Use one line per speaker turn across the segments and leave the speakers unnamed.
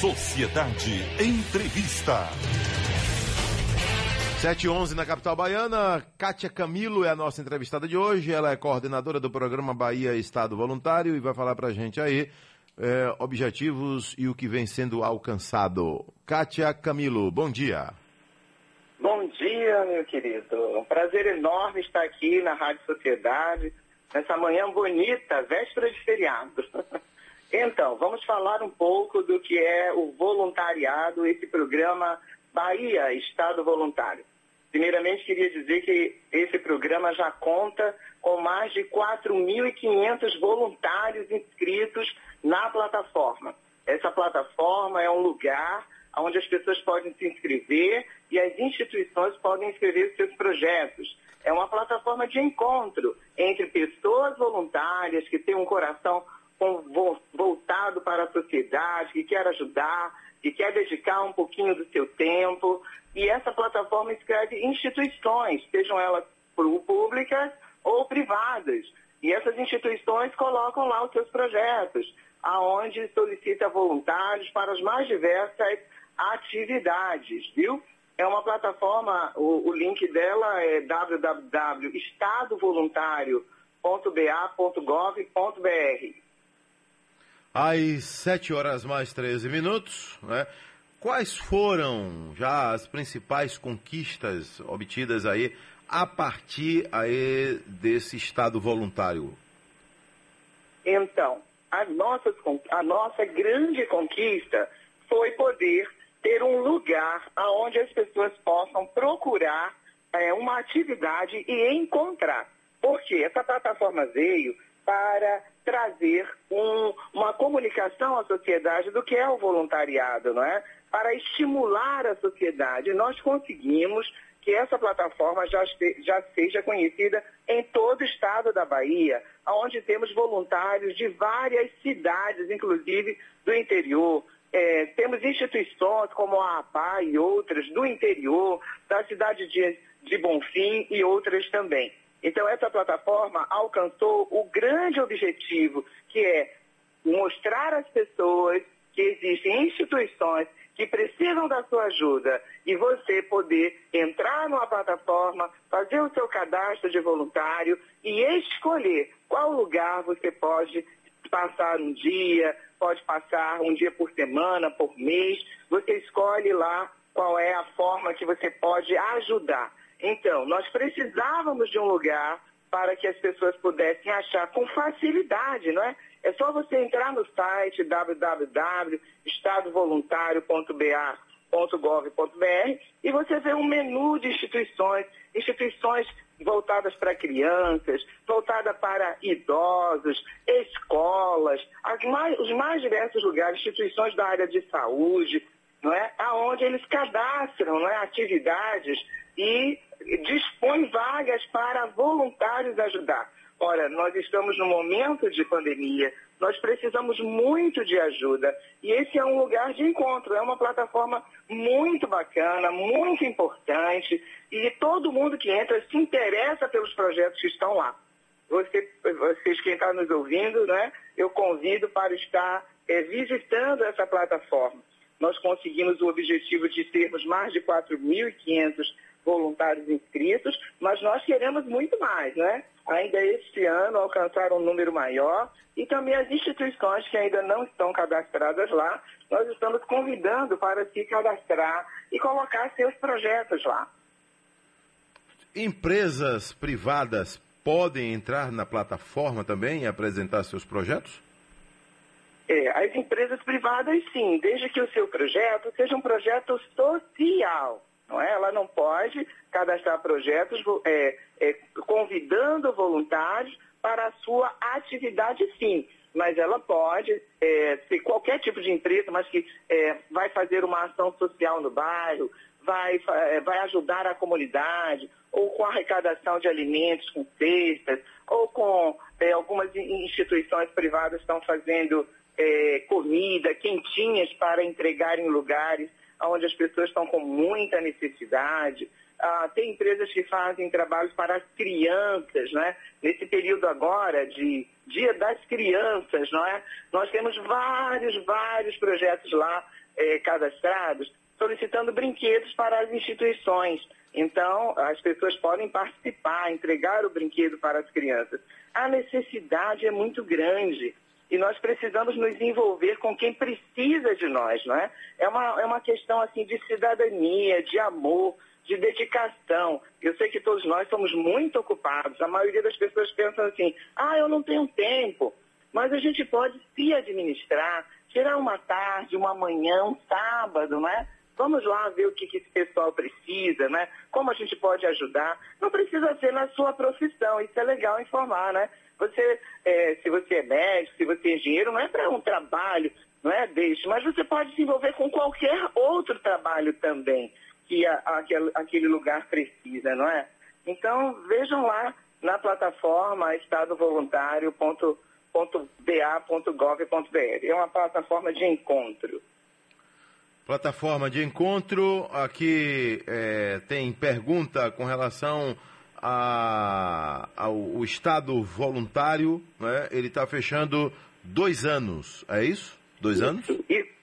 Sociedade Entrevista.
711 na capital baiana. Kátia Camilo é a nossa entrevistada de hoje. Ela é coordenadora do programa Bahia Estado Voluntário e vai falar pra gente aí é, objetivos e o que vem sendo alcançado. Kátia Camilo, bom dia.
Bom dia, meu querido. Um prazer enorme estar aqui na Rádio Sociedade, nessa manhã bonita, véspera de feriado. Então, vamos falar um pouco do que é o voluntariado, esse programa Bahia Estado Voluntário. Primeiramente, queria dizer que esse programa já conta com mais de 4.500 voluntários inscritos na plataforma. Essa plataforma é um lugar onde as pessoas podem se inscrever e as instituições podem inscrever seus projetos. É uma plataforma de encontro entre pessoas voluntárias que têm um coração voltado para a sociedade, que quer ajudar, que quer dedicar um pouquinho do seu tempo. E essa plataforma escreve instituições, sejam elas públicas ou privadas. E essas instituições colocam lá os seus projetos, aonde solicita voluntários para as mais diversas atividades, viu? É uma plataforma, o, o link dela é www.estadovoluntario.ba.gov.br.
Às 7 horas mais 13 minutos, né? Quais foram já as principais conquistas obtidas aí a partir aí desse estado voluntário?
Então, a nossa, a nossa grande conquista foi poder ter um lugar onde as pessoas possam procurar é, uma atividade e encontrar. Porque essa plataforma veio para trazer um, uma comunicação à sociedade do que é o voluntariado, não é? Para estimular a sociedade. Nós conseguimos que essa plataforma já, já seja conhecida em todo o estado da Bahia, onde temos voluntários de várias cidades, inclusive do interior. É, temos instituições como a APA e outras do interior, da cidade de, de Bonfim e outras também. Então, essa plataforma alcançou o grande objetivo, que é mostrar às pessoas que existem instituições que precisam da sua ajuda e você poder entrar numa plataforma, fazer o seu cadastro de voluntário e escolher qual lugar você pode passar um dia, pode passar um dia por semana, por mês. Você escolhe lá qual é a forma que você pode ajudar. Então, nós precisávamos de um lugar para que as pessoas pudessem achar com facilidade, não é? É só você entrar no site www.estadovoluntario.ba.gov.br e você vê um menu de instituições, instituições voltadas para crianças, voltadas para idosos, escolas, mais, os mais diversos lugares, instituições da área de saúde, não é? Aonde eles cadastram, não é, atividades e dispõe vagas para voluntários ajudar. Ora, nós estamos num momento de pandemia, nós precisamos muito de ajuda e esse é um lugar de encontro, é uma plataforma muito bacana, muito importante e todo mundo que entra se interessa pelos projetos que estão lá. Você, vocês quem está nos ouvindo, né, eu convido para estar é, visitando essa plataforma. Nós conseguimos o objetivo de termos mais de 4.500 voluntários inscritos, mas nós queremos muito mais, né? Ainda este ano alcançar um número maior e também as instituições que ainda não estão cadastradas lá, nós estamos convidando para se cadastrar e colocar seus projetos lá.
Empresas privadas podem entrar na plataforma também e apresentar seus projetos?
É, as empresas privadas sim, desde que o seu projeto seja um projeto social não é? Ela não pode cadastrar projetos é, é, convidando voluntários para a sua atividade, sim. Mas ela pode é, ser qualquer tipo de empresa, mas que é, vai fazer uma ação social no bairro, vai, é, vai ajudar a comunidade, ou com arrecadação de alimentos com cestas, ou com é, algumas instituições privadas estão fazendo comida, quentinhas para entregar em lugares onde as pessoas estão com muita necessidade. ah, tem empresas que fazem trabalhos para as crianças, né? Nesse período agora de Dia das Crianças, não é? Nós temos vários, vários projetos lá eh, cadastrados solicitando brinquedos para as instituições. Então, as pessoas podem participar, entregar o brinquedo para as crianças. A necessidade é muito grande e nós precisamos nos envolver com quem precisa de nós, não é? É uma, é uma questão assim de cidadania, de amor, de dedicação. Eu sei que todos nós somos muito ocupados. A maioria das pessoas pensam assim: ah, eu não tenho tempo. Mas a gente pode se administrar, tirar uma tarde, uma manhã, um sábado, não é? Vamos lá ver o que, que esse pessoal precisa, né? Como a gente pode ajudar. Não precisa ser na sua profissão, isso é legal informar, né? Você, é, se você é médico, se você é engenheiro, não é para um trabalho, não é deixe, mas você pode se envolver com qualquer outro trabalho também que a, aquele, aquele lugar precisa, não é? Então, vejam lá na plataforma estadovoluntário.ba.gov.br. É uma plataforma de encontro.
Plataforma de encontro. Aqui é, tem pergunta com relação a, ao Estado voluntário. Né? Ele está fechando dois anos, é isso? Dois anos?
Isso.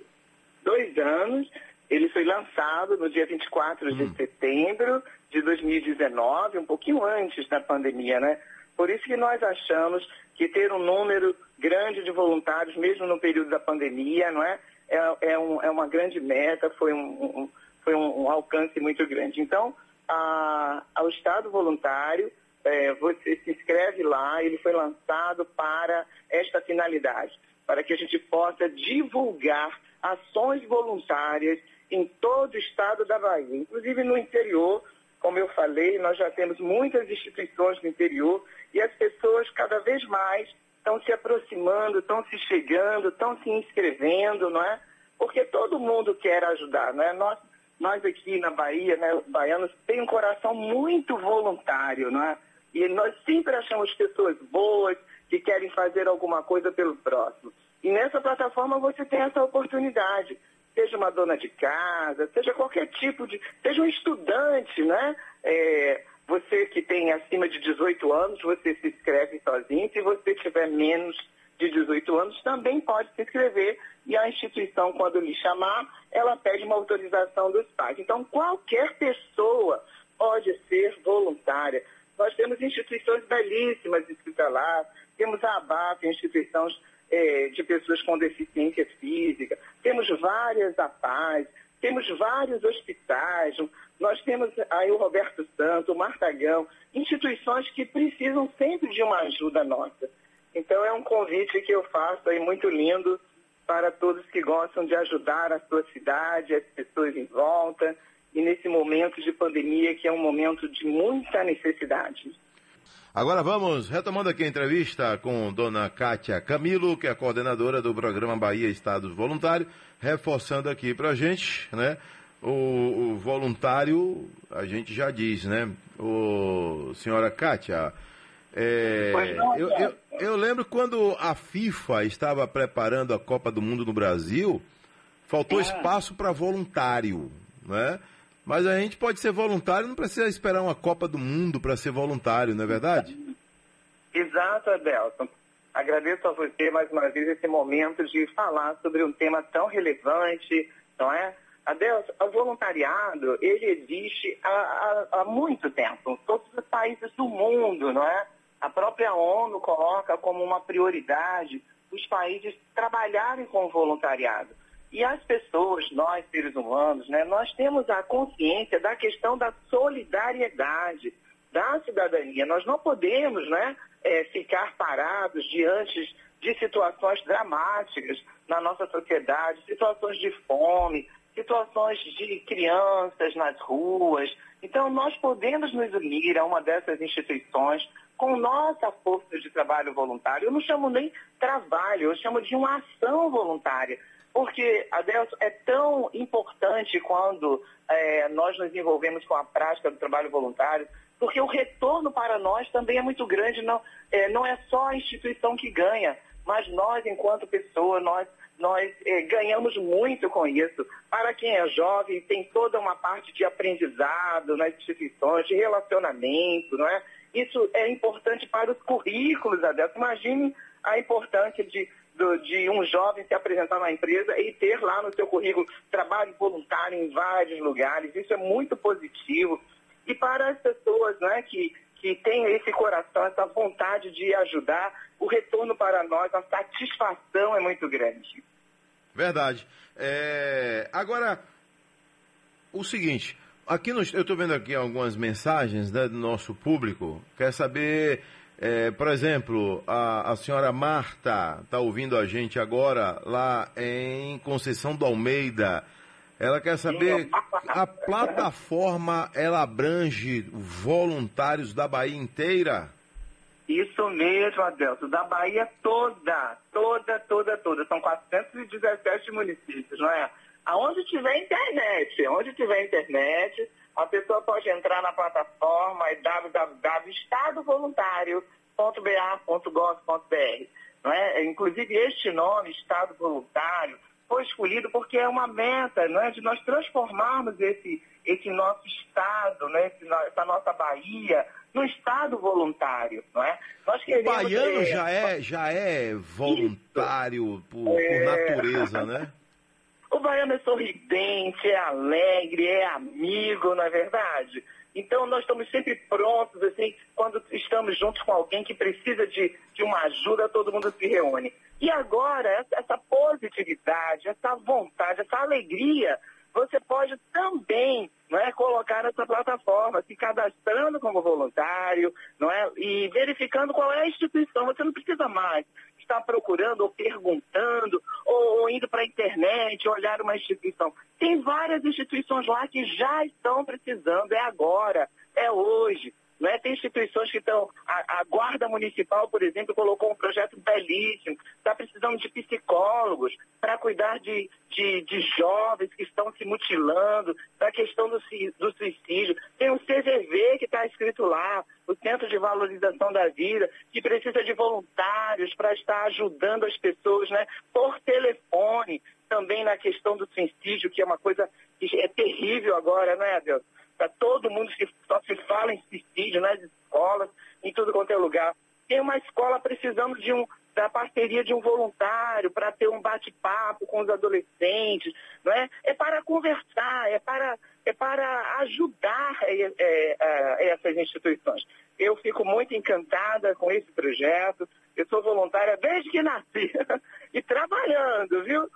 Dois anos. Ele foi lançado no dia 24 hum. de setembro de 2019, um pouquinho antes da pandemia, né? Por isso que nós achamos que ter um número grande de voluntários, mesmo no período da pandemia, não é? É, é, um, é uma grande meta, foi, um, um foi um, um, alcance muito grande. Então, a, ao Estado Voluntário, é, você se inscreve lá, ele foi lançado para esta finalidade, para que a gente possa divulgar ações voluntárias em todo o estado da Bahia, inclusive no interior. Como eu falei, nós já temos muitas instituições no interior e as pessoas cada vez mais estão se aproximando, estão se chegando, estão se inscrevendo, não é? Porque todo mundo quer ajudar, não é? Nós, nós aqui na Bahia, né, os baianos, têm um coração muito voluntário, não é? E nós sempre achamos pessoas boas que querem fazer alguma coisa pelo próximo. E nessa plataforma você tem essa oportunidade seja uma dona de casa, seja qualquer tipo de. seja um estudante, né? É, você que tem acima de 18 anos, você se inscreve sozinho. Se você tiver menos de 18 anos, também pode se inscrever. E a instituição, quando lhe chamar, ela pede uma autorização dos pais. Então, qualquer pessoa pode ser voluntária. Nós temos instituições belíssimas escritas lá, temos a ABAP, instituições é, de pessoas com deficiência física, temos várias APAs, temos vários hospitais, nós temos aí o Roberto Santo, o Martagão, instituições que precisam sempre de uma ajuda nossa. Então é um convite que eu faço aí muito lindo para todos que gostam de ajudar a sua cidade, as pessoas em volta, e nesse momento de pandemia que é um momento de muita necessidade.
Agora vamos, retomando aqui a entrevista com dona Kátia Camilo, que é a coordenadora do programa Bahia Estados Voluntário, reforçando aqui para a gente, né? O, o, voluntário, a gente já diz, né? O senhora Kátia, é, eu, eu, eu lembro quando a FIFA estava preparando a Copa do Mundo no Brasil, faltou é. espaço para voluntário, né? Mas a gente pode ser voluntário, não precisa esperar uma Copa do Mundo para ser voluntário, não é verdade?
Exato, Adelson. Agradeço a você mais uma vez esse momento de falar sobre um tema tão relevante, não é? Adelson, o voluntariado, ele existe há, há, há muito tempo, em todos os países do mundo, não é? A própria ONU coloca como uma prioridade os países trabalharem com o voluntariado. E as pessoas, nós seres humanos, né, nós temos a consciência da questão da solidariedade, da cidadania. Nós não podemos né, é, ficar parados diante de situações dramáticas na nossa sociedade, situações de fome, situações de crianças nas ruas. Então, nós podemos nos unir a uma dessas instituições com nossa força de trabalho voluntário. Eu não chamo nem trabalho, eu chamo de uma ação voluntária porque, Adelson, é tão importante quando é, nós nos envolvemos com a prática do trabalho voluntário, porque o retorno para nós também é muito grande. Não é, não é só a instituição que ganha, mas nós, enquanto pessoa, nós, nós eh, ganhamos muito com isso. Para quem é jovem, tem toda uma parte de aprendizado nas instituições, de relacionamento, não é? Isso é importante para os currículos, Adelson. Imagine a importância de, do, de um jovem se apresentar na empresa e ter lá no seu currículo trabalho voluntário em vários lugares. Isso é muito positivo. E para as pessoas né, que, que têm esse coração, essa vontade de ajudar, o retorno para nós, a satisfação é muito grande.
Verdade. É... Agora, o seguinte, aqui eu estou vendo aqui algumas mensagens né, do nosso público. Quer saber, é, por exemplo, a, a senhora Marta está ouvindo a gente agora lá em Conceição do Almeida. Ela quer saber a plataforma ela abrange voluntários da Bahia inteira?
Isso mesmo, Adelso, da Bahia toda, toda, toda, toda. São 417 municípios, não é? Aonde tiver internet, onde tiver internet, a pessoa pode entrar na plataforma www.estadovoluntário.ba.gov.br. Não é? Inclusive, este nome, Estado Voluntário, foi escolhido porque é uma meta não é? de nós transformarmos esse, esse nosso Estado, né? essa nossa Bahia, no Estado voluntário. Não é?
Nós o baiano ter... já, é, já é voluntário por, é... por natureza, né?
O baiano é sorridente, é alegre, é amigo, não é verdade? Então, nós estamos sempre prontos, assim, quando estamos juntos com alguém que precisa de, de uma ajuda, todo mundo se reúne. E agora, essa positividade, essa vontade, essa alegria, você pode também não é, colocar nessa plataforma, se cadastrando como voluntário, não é, e verificando qual é a instituição. Você não precisa mais estar procurando ou perguntando ou, ou indo para a internet olhar uma instituição. Tem várias instituições lá que já estão precisando, é agora, é hoje. Né? Tem instituições que estão. A, a, Guarda Municipal, por exemplo, colocou um projeto belíssimo, está precisando de psicólogos para cuidar de, de, de, jovens que estão se mutilando, da questão do, do suicídio. Tem o CVV que está escrito lá, o Centro de Valorização da Vida, que precisa de voluntários para estar ajudando as pessoas né, por telefone, também na questão do suicídio, que é uma coisa que é terrível agora, não é, Deus? Para todo mundo se, só se fala em suicídio nas escolas, em tudo quanto é lugar. Tem uma escola precisando de um, da parceria de um voluntário para ter um bate-papo com os adolescentes, não é? É para conversar, é para, é para ajudar é, é, é, essas instituições. Eu fico muito encantada com esse projeto. Eu sou voluntária desde que nasci e trabalhando, viu?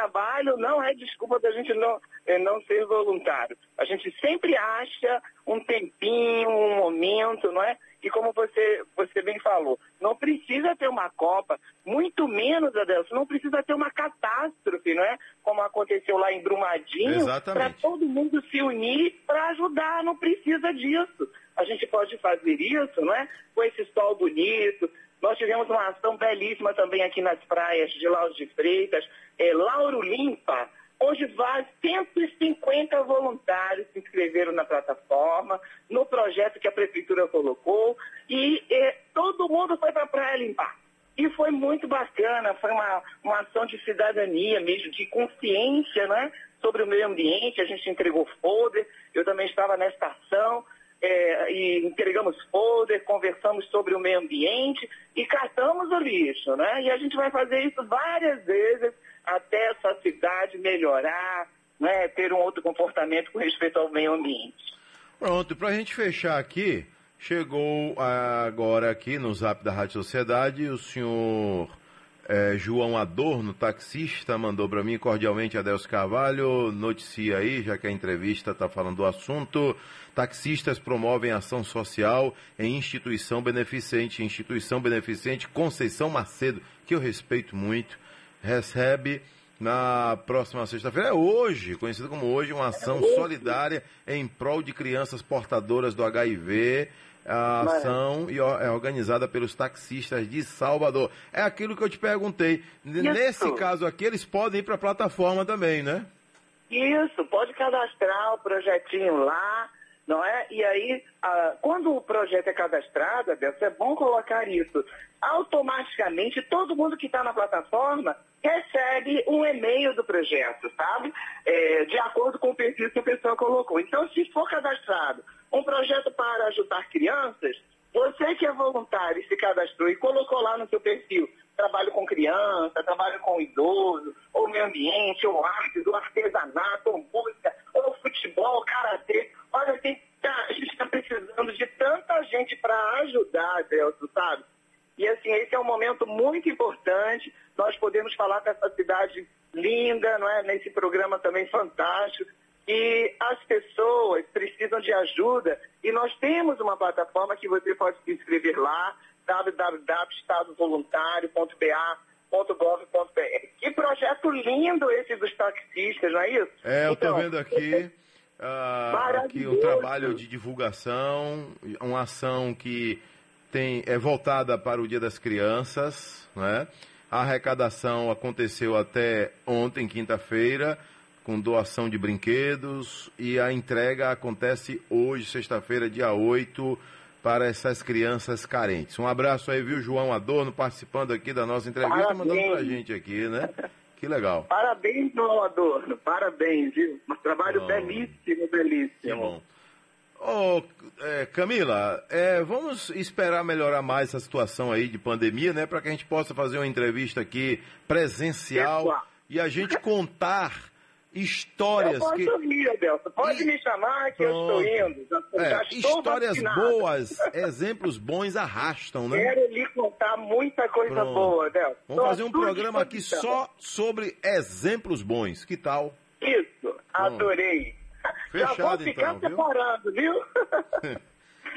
Trabalho não é desculpa da gente não, é, não ser voluntário. A gente sempre acha um tempinho, um momento, não é? E como você, você bem falou, não precisa ter uma Copa, muito menos, Adelson, não precisa ter uma catástrofe, não é? Como aconteceu lá em Brumadinho, para todo mundo se unir para ajudar, não precisa disso. A gente pode fazer isso, não é? Com esse sol bonito, nós tivemos uma ação belíssima também aqui nas praias de Lauro de Freitas, é, Lauro Limpa, onde vários 150 voluntários se inscreveram na plataforma, no projeto que a prefeitura colocou, e é, todo mundo foi para a praia limpar. E foi muito bacana, foi uma, uma ação de cidadania mesmo, de consciência né, sobre o meio ambiente. A gente entregou folder, eu também estava nessa ação, é, e entregamos folder, conversamos sobre o meio ambiente e catamos o lixo, né? E a gente vai fazer isso várias vezes até essa cidade melhorar, né? ter um outro comportamento com respeito ao meio ambiente.
Pronto, para a gente fechar aqui, chegou agora aqui no Zap da Rádio Sociedade o senhor é, João Adorno, taxista, mandou para mim cordialmente Adelso Carvalho, noticia aí, já que a entrevista está falando do assunto. Taxistas promovem ação social em instituição beneficente. Instituição beneficente Conceição Macedo, que eu respeito muito, recebe na próxima sexta-feira, é hoje, conhecido como hoje, uma ação solidária em prol de crianças portadoras do HIV a ação é organizada pelos taxistas de Salvador. É aquilo que eu te perguntei. Isso. Nesse caso aqui, eles podem ir para a plataforma também, né?
Isso, pode cadastrar o projetinho lá. não é? E aí, quando o projeto é cadastrado, Adelson, é bom colocar isso. Automaticamente, todo mundo que está na plataforma recebe um e-mail do projeto, sabe? É, de acordo com o perfil que a pessoa colocou. Então, se for cadastrado um projeto para ajudar crianças, você que é voluntário e se cadastrou e colocou lá no seu perfil trabalho com criança, trabalho com idoso, ou meio ambiente, ou artes, ou artesanato, ou música, ou futebol, karatê. Olha, tem, tá, a gente está precisando de tanta gente para ajudar, Delso, sabe? E assim, esse é um momento muito importante. Nós podemos falar com essa cidade linda, não é? Nesse programa também fantástico. E as pessoas precisam de ajuda e nós temos uma plataforma que você pode se inscrever lá, www.estadovoluntário.ba.gov.br. Que projeto lindo esse dos taxistas, não é isso?
É, eu estou então, vendo aqui, uh, aqui um trabalho de divulgação, uma ação que tem, é voltada para o Dia das Crianças, né? A arrecadação aconteceu até ontem, quinta-feira, com doação de brinquedos, e a entrega acontece hoje, sexta-feira, dia 8, para essas crianças carentes. Um abraço aí, viu, João Adorno, participando aqui da nossa entrevista, Parabéns. mandando pra gente aqui, né? Que legal.
Parabéns, João Adorno. Parabéns, viu? Um trabalho bom. belíssimo, belíssimo. Que bom.
Ô, é, Camila, é, vamos esperar melhorar mais essa situação aí de pandemia, né? Para que a gente possa fazer uma entrevista aqui presencial Pessoal. e a gente contar histórias eu
posso
que.
Ir, Adelson. Pode e... me chamar que Pronto. eu estou indo. Já,
é, já estou histórias vacinado. boas, exemplos bons arrastam, né?
Quero lhe contar muita coisa Pronto. boa, Adelson.
Vamos fazer um programa aqui só sobre exemplos bons. Que tal?
Isso, Pronto. adorei.
Fechado,
já vou ficar
então,
separando, viu?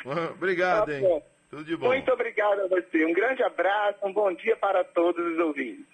obrigado, tá hein? Tudo de bom.
Muito obrigado a você. Um grande abraço, um bom dia para todos os ouvintes.